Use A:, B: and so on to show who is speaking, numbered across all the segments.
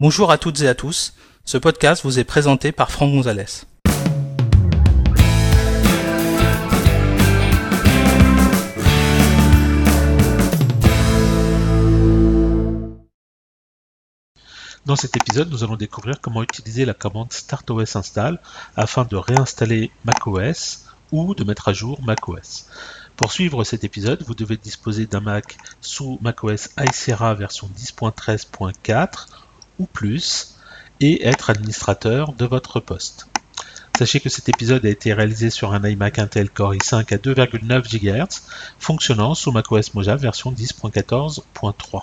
A: Bonjour à toutes et à tous. Ce podcast vous est présenté par Franck Gonzalez.
B: Dans cet épisode, nous allons découvrir comment utiliser la commande StartOS install afin de réinstaller macOS ou de mettre à jour macOS. Pour suivre cet épisode, vous devez disposer d'un Mac sous macOS High version 10.13.4 ou plus et être administrateur de votre poste. Sachez que cet épisode a été réalisé sur un iMac Intel Core i5 à 2,9 GHz fonctionnant sous macOS Mojave version 10.14.3.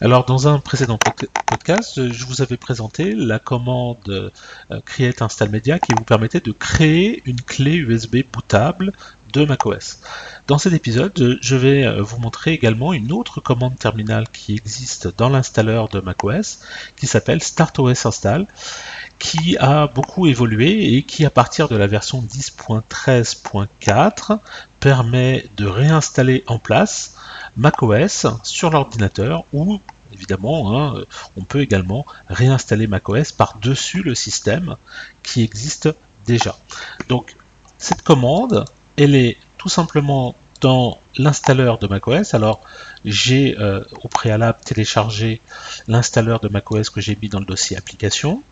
B: Alors, dans un précédent podcast, je vous avais présenté la commande euh, Create Install Media qui vous permettait de créer une clé USB bootable de macOS. Dans cet épisode, je vais euh, vous montrer également une autre commande terminale qui existe dans l'installeur de macOS qui s'appelle StartOS Install qui a beaucoup évolué et qui à partir de la version 10.13.4 permet de réinstaller en place macOS sur l'ordinateur ou évidemment hein, on peut également réinstaller macOS par-dessus le système qui existe déjà. Donc cette commande, elle est tout simplement dans l'installeur de macOS. Alors j'ai euh, au préalable téléchargé l'installeur de macOS que j'ai mis dans le dossier application.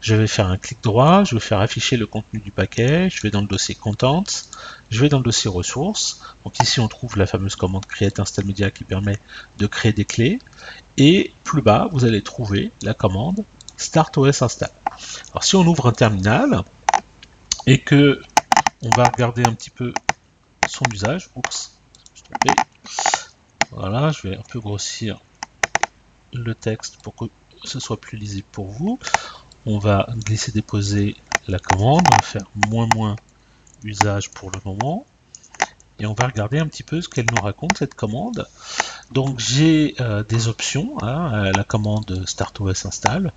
B: Je vais faire un clic droit, je vais faire afficher le contenu du paquet, je vais dans le dossier Contents, je vais dans le dossier ressources. Donc ici on trouve la fameuse commande Create Install Media qui permet de créer des clés. Et plus bas, vous allez trouver la commande Start OS Install. Alors si on ouvre un terminal et que on va regarder un petit peu son usage, oups, voilà, je vais un peu grossir le texte pour que ce soit plus lisible pour vous. On va glisser déposer la commande, on va faire moins moins usage pour le moment. Et on va regarder un petit peu ce qu'elle nous raconte, cette commande. Donc j'ai euh, des options, hein, la commande StartOS install.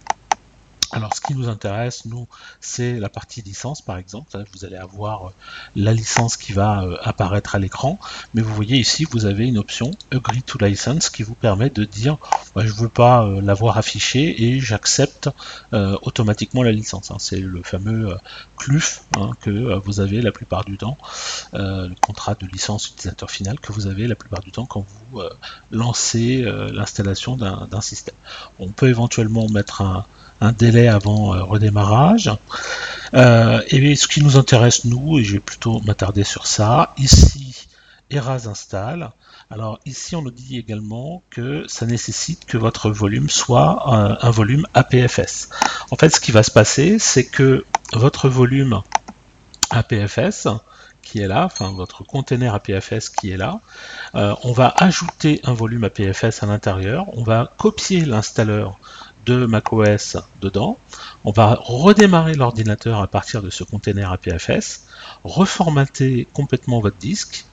B: Alors, ce qui nous intéresse, nous, c'est la partie licence, par exemple. Vous allez avoir euh, la licence qui va euh, apparaître à l'écran, mais vous voyez ici, vous avez une option Agree to License qui vous permet de dire bah, je ne veux pas euh, l'avoir affiché et j'accepte automatiquement la licence. Hein. C'est le fameux CLUF hein, que vous avez la plupart du temps, le contrat de licence utilisateur final que vous avez la plupart du temps quand vous lancez l'installation d'un système. On peut éventuellement mettre un un délai avant euh, redémarrage. Euh, et ce qui nous intéresse, nous, et je vais plutôt m'attarder sur ça, ici, Eras install. Alors ici, on nous dit également que ça nécessite que votre volume soit un, un volume APFS. En fait, ce qui va se passer, c'est que votre volume APFS, qui est là, enfin votre container APFS qui est là, euh, on va ajouter un volume APFS à l'intérieur, on va copier l'installeur de macOS dedans. On va redémarrer l'ordinateur à partir de ce container APFS, reformater complètement votre disque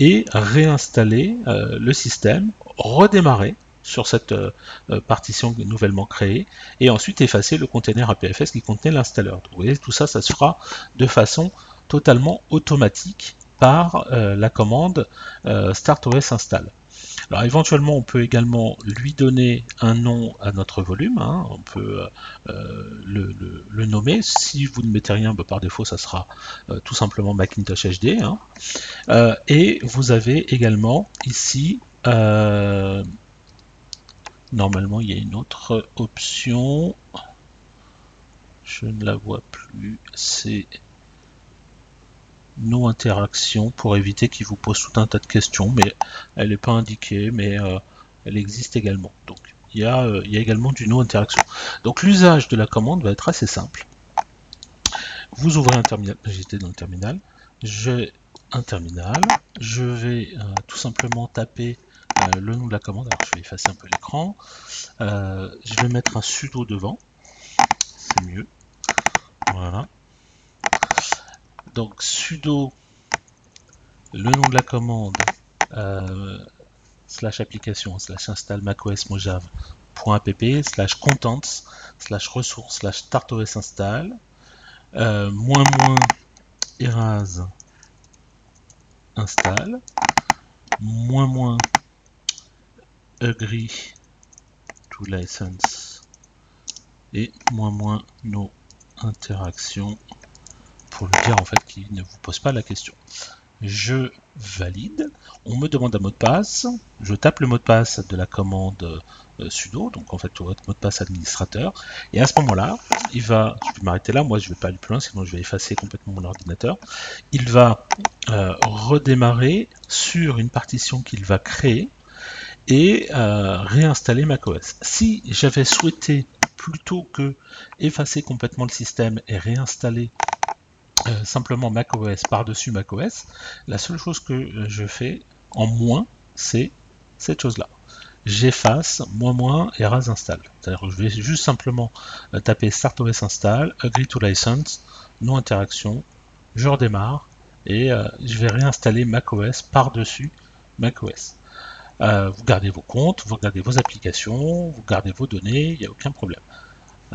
B: et réinstaller euh, le système, redémarrer sur cette euh, euh, partition nouvellement créée et ensuite effacer le container APFS qui contenait l'installeur. Vous voyez, tout ça, ça se fera de façon totalement automatique par la commande StartOS install. Alors éventuellement, on peut également lui donner un nom à notre volume. Hein. On peut euh, le, nommer. Si vous ne mettez rien, bah, par défaut, ça sera euh, tout simplement Macintosh HD. Hein. Euh, et vous avez également ici, normalement, il y a une autre option. Je ne la vois plus. C'est nos interaction pour éviter qu'il vous pose tout un tas de questions, mais elle n'est pas indiquée, mais euh, elle existe également. Donc il y, a, euh, il y a également du no interaction. Donc l'usage de la commande va être assez simple. Vous ouvrez un terminal, j'étais dans le terminal, j'ai un terminal, je vais euh, tout simplement taper le nom de la commande, alors je vais effacer un peu l'écran, je vais mettre un sudo devant, c'est mieux, voilà, donc sudo le nom de la commande euh, slash application slash install macOS mojave.app slash contents slash ressources slash startos install euh, moins moins eras install moins moins agree to license et moins moins nos interactions pour lui dire en fait qu'il ne vous pose pas la question. Je valide, on me demande un mot de passe, je tape le mot de passe de la commande euh, sudo, donc en fait votre mot de passe administrateur, et à ce moment-là, il va, je vais m'arrêter là, moi je vais pas aller plus loin, sinon je vais effacer complètement mon ordinateur, il va euh, redémarrer sur une partition qu'il va créer et euh, réinstaller macOS. Si j'avais souhaité plutôt que effacer complètement le système et réinstaller euh, simplement macOS par-dessus macOS, la seule chose que je fais en moins, c'est cette chose-là. J'efface moins moins et ras install. C'est-à-dire que je vais juste simplement euh, taper start OS install, agree to license, non interaction, je redémarre et euh, je vais réinstaller macOS par-dessus macOS. vous gardez vos comptes, vous gardez vos applications, vous gardez vos données, il n'y a aucun problème.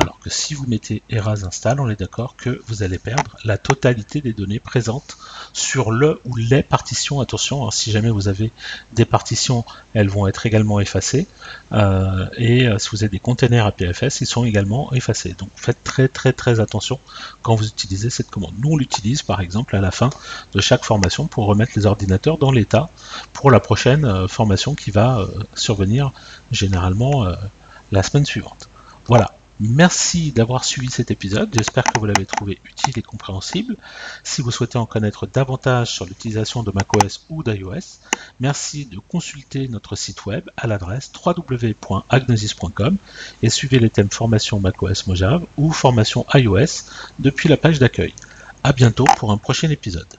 B: Alors que si vous mettez Eras install, on est d'accord que vous allez perdre la totalité des données présentes sur le ou les partitions. Attention, hein, si jamais vous avez des partitions, elles vont être également effacées. Euh, et euh, si vous avez des containers APFS, ils sont également effacés. Donc faites très très très attention quand vous utilisez cette commande. Nous, on l'utilise par exemple à la fin de chaque formation pour remettre les ordinateurs dans l'état pour la prochaine euh, formation qui va survenir généralement la semaine suivante. Voilà. Merci d'avoir suivi cet épisode, j'espère que vous l'avez trouvé utile et compréhensible. Si vous souhaitez en connaître davantage sur l'utilisation de macOS ou d'iOS, merci de consulter notre site web à l'adresse www.agnosis.com et suivez les thèmes formation macOS Mojave ou formation iOS depuis la page d'accueil. A bientôt pour un prochain épisode.